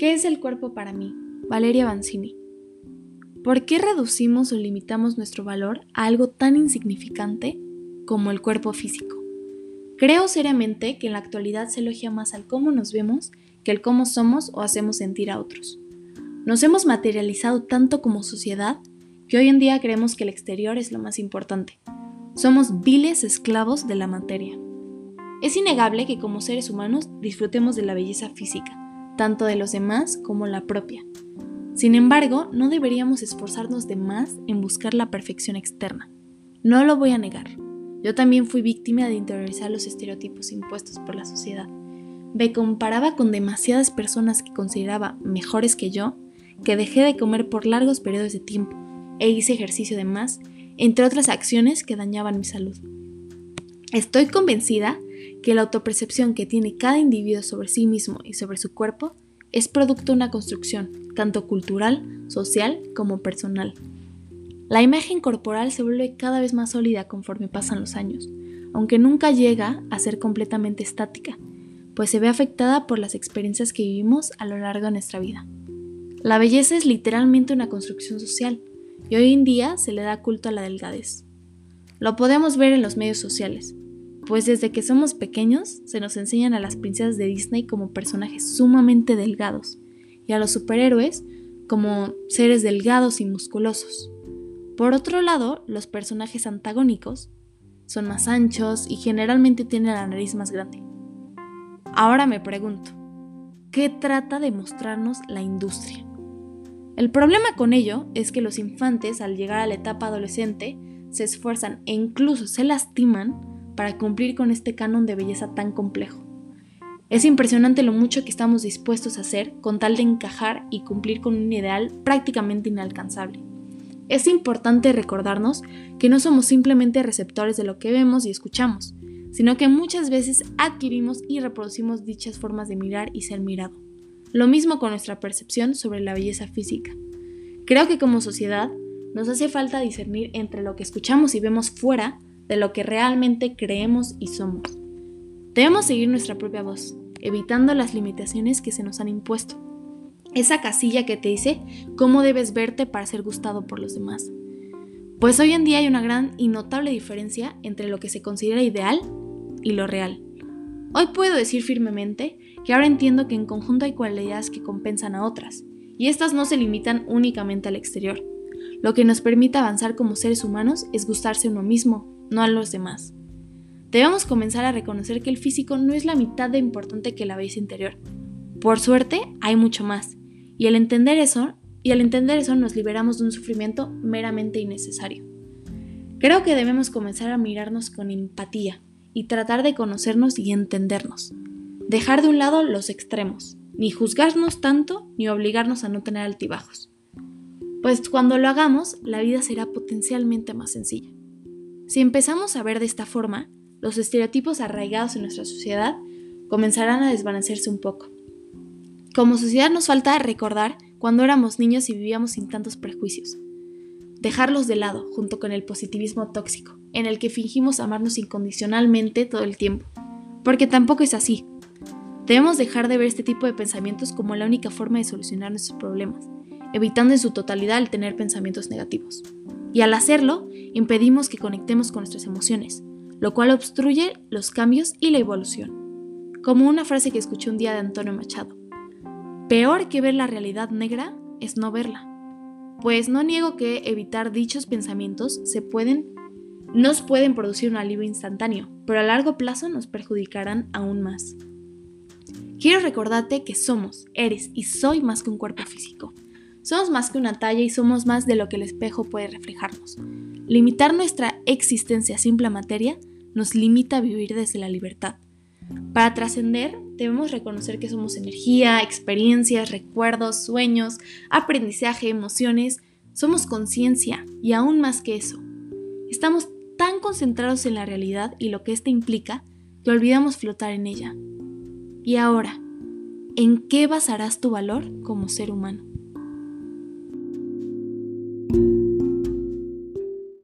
¿Qué es el cuerpo para mí? Valeria Banzini. ¿Por qué reducimos o limitamos nuestro valor a algo tan insignificante como el cuerpo físico? Creo seriamente que en la actualidad se elogia más al cómo nos vemos que el cómo somos o hacemos sentir a otros. Nos hemos materializado tanto como sociedad que hoy en día creemos que el exterior es lo más importante. Somos viles esclavos de la materia. Es innegable que como seres humanos disfrutemos de la belleza física, tanto de los demás como la propia. Sin embargo, no deberíamos esforzarnos de más en buscar la perfección externa. No lo voy a negar. Yo también fui víctima de interiorizar los estereotipos impuestos por la sociedad. Me comparaba con demasiadas personas que consideraba mejores que yo, que dejé de comer por largos periodos de tiempo e hice ejercicio de más, entre otras acciones que dañaban mi salud. Estoy convencida que la autopercepción que tiene cada individuo sobre sí mismo y sobre su cuerpo es producto de una construcción, tanto cultural, social como personal. La imagen corporal se vuelve cada vez más sólida conforme pasan los años, aunque nunca llega a ser completamente estática, pues se ve afectada por las experiencias que vivimos a lo largo de nuestra vida. La belleza es literalmente una construcción social, y hoy en día se le da culto a la delgadez. Lo podemos ver en los medios sociales, pues desde que somos pequeños se nos enseñan a las princesas de Disney como personajes sumamente delgados y a los superhéroes como seres delgados y musculosos. Por otro lado, los personajes antagónicos son más anchos y generalmente tienen la nariz más grande. Ahora me pregunto, ¿qué trata de mostrarnos la industria? El problema con ello es que los infantes al llegar a la etapa adolescente se esfuerzan e incluso se lastiman para cumplir con este canon de belleza tan complejo. Es impresionante lo mucho que estamos dispuestos a hacer con tal de encajar y cumplir con un ideal prácticamente inalcanzable. Es importante recordarnos que no somos simplemente receptores de lo que vemos y escuchamos, sino que muchas veces adquirimos y reproducimos dichas formas de mirar y ser mirado. Lo mismo con nuestra percepción sobre la belleza física. Creo que como sociedad nos hace falta discernir entre lo que escuchamos y vemos fuera de lo que realmente creemos y somos. Debemos seguir nuestra propia voz, evitando las limitaciones que se nos han impuesto. Esa casilla que te dice cómo debes verte para ser gustado por los demás. Pues hoy en día hay una gran y notable diferencia entre lo que se considera ideal y lo real. Hoy puedo decir firmemente que ahora entiendo que en conjunto hay cualidades que compensan a otras, y estas no se limitan únicamente al exterior. Lo que nos permite avanzar como seres humanos es gustarse uno mismo, no a los demás. Debemos comenzar a reconocer que el físico no es la mitad de importante que la belleza interior. Por suerte, hay mucho más. Y al entender eso, y al entender eso nos liberamos de un sufrimiento meramente innecesario. Creo que debemos comenzar a mirarnos con empatía y tratar de conocernos y entendernos. Dejar de un lado los extremos, ni juzgarnos tanto ni obligarnos a no tener altibajos. Pues cuando lo hagamos, la vida será potencialmente más sencilla. Si empezamos a ver de esta forma, los estereotipos arraigados en nuestra sociedad comenzarán a desvanecerse un poco. Como sociedad nos falta recordar cuando éramos niños y vivíamos sin tantos prejuicios. Dejarlos de lado junto con el positivismo tóxico, en el que fingimos amarnos incondicionalmente todo el tiempo. Porque tampoco es así. Debemos dejar de ver este tipo de pensamientos como la única forma de solucionar nuestros problemas, evitando en su totalidad el tener pensamientos negativos y al hacerlo impedimos que conectemos con nuestras emociones, lo cual obstruye los cambios y la evolución. Como una frase que escuché un día de Antonio Machado, peor que ver la realidad negra es no verla, pues no niego que evitar dichos pensamientos se pueden, nos pueden producir un alivio instantáneo, pero a largo plazo nos perjudicarán aún más. Quiero recordarte que somos, eres y soy más que un cuerpo físico somos más que una talla y somos más de lo que el espejo puede reflejarnos. Limitar nuestra existencia a simple materia nos limita a vivir desde la libertad. Para trascender, debemos reconocer que somos energía, experiencias, recuerdos, sueños, aprendizaje, emociones, somos conciencia y aún más que eso. Estamos tan concentrados en la realidad y lo que ésta implica que olvidamos flotar en ella. Y ahora, ¿en qué basarás tu valor como ser humano?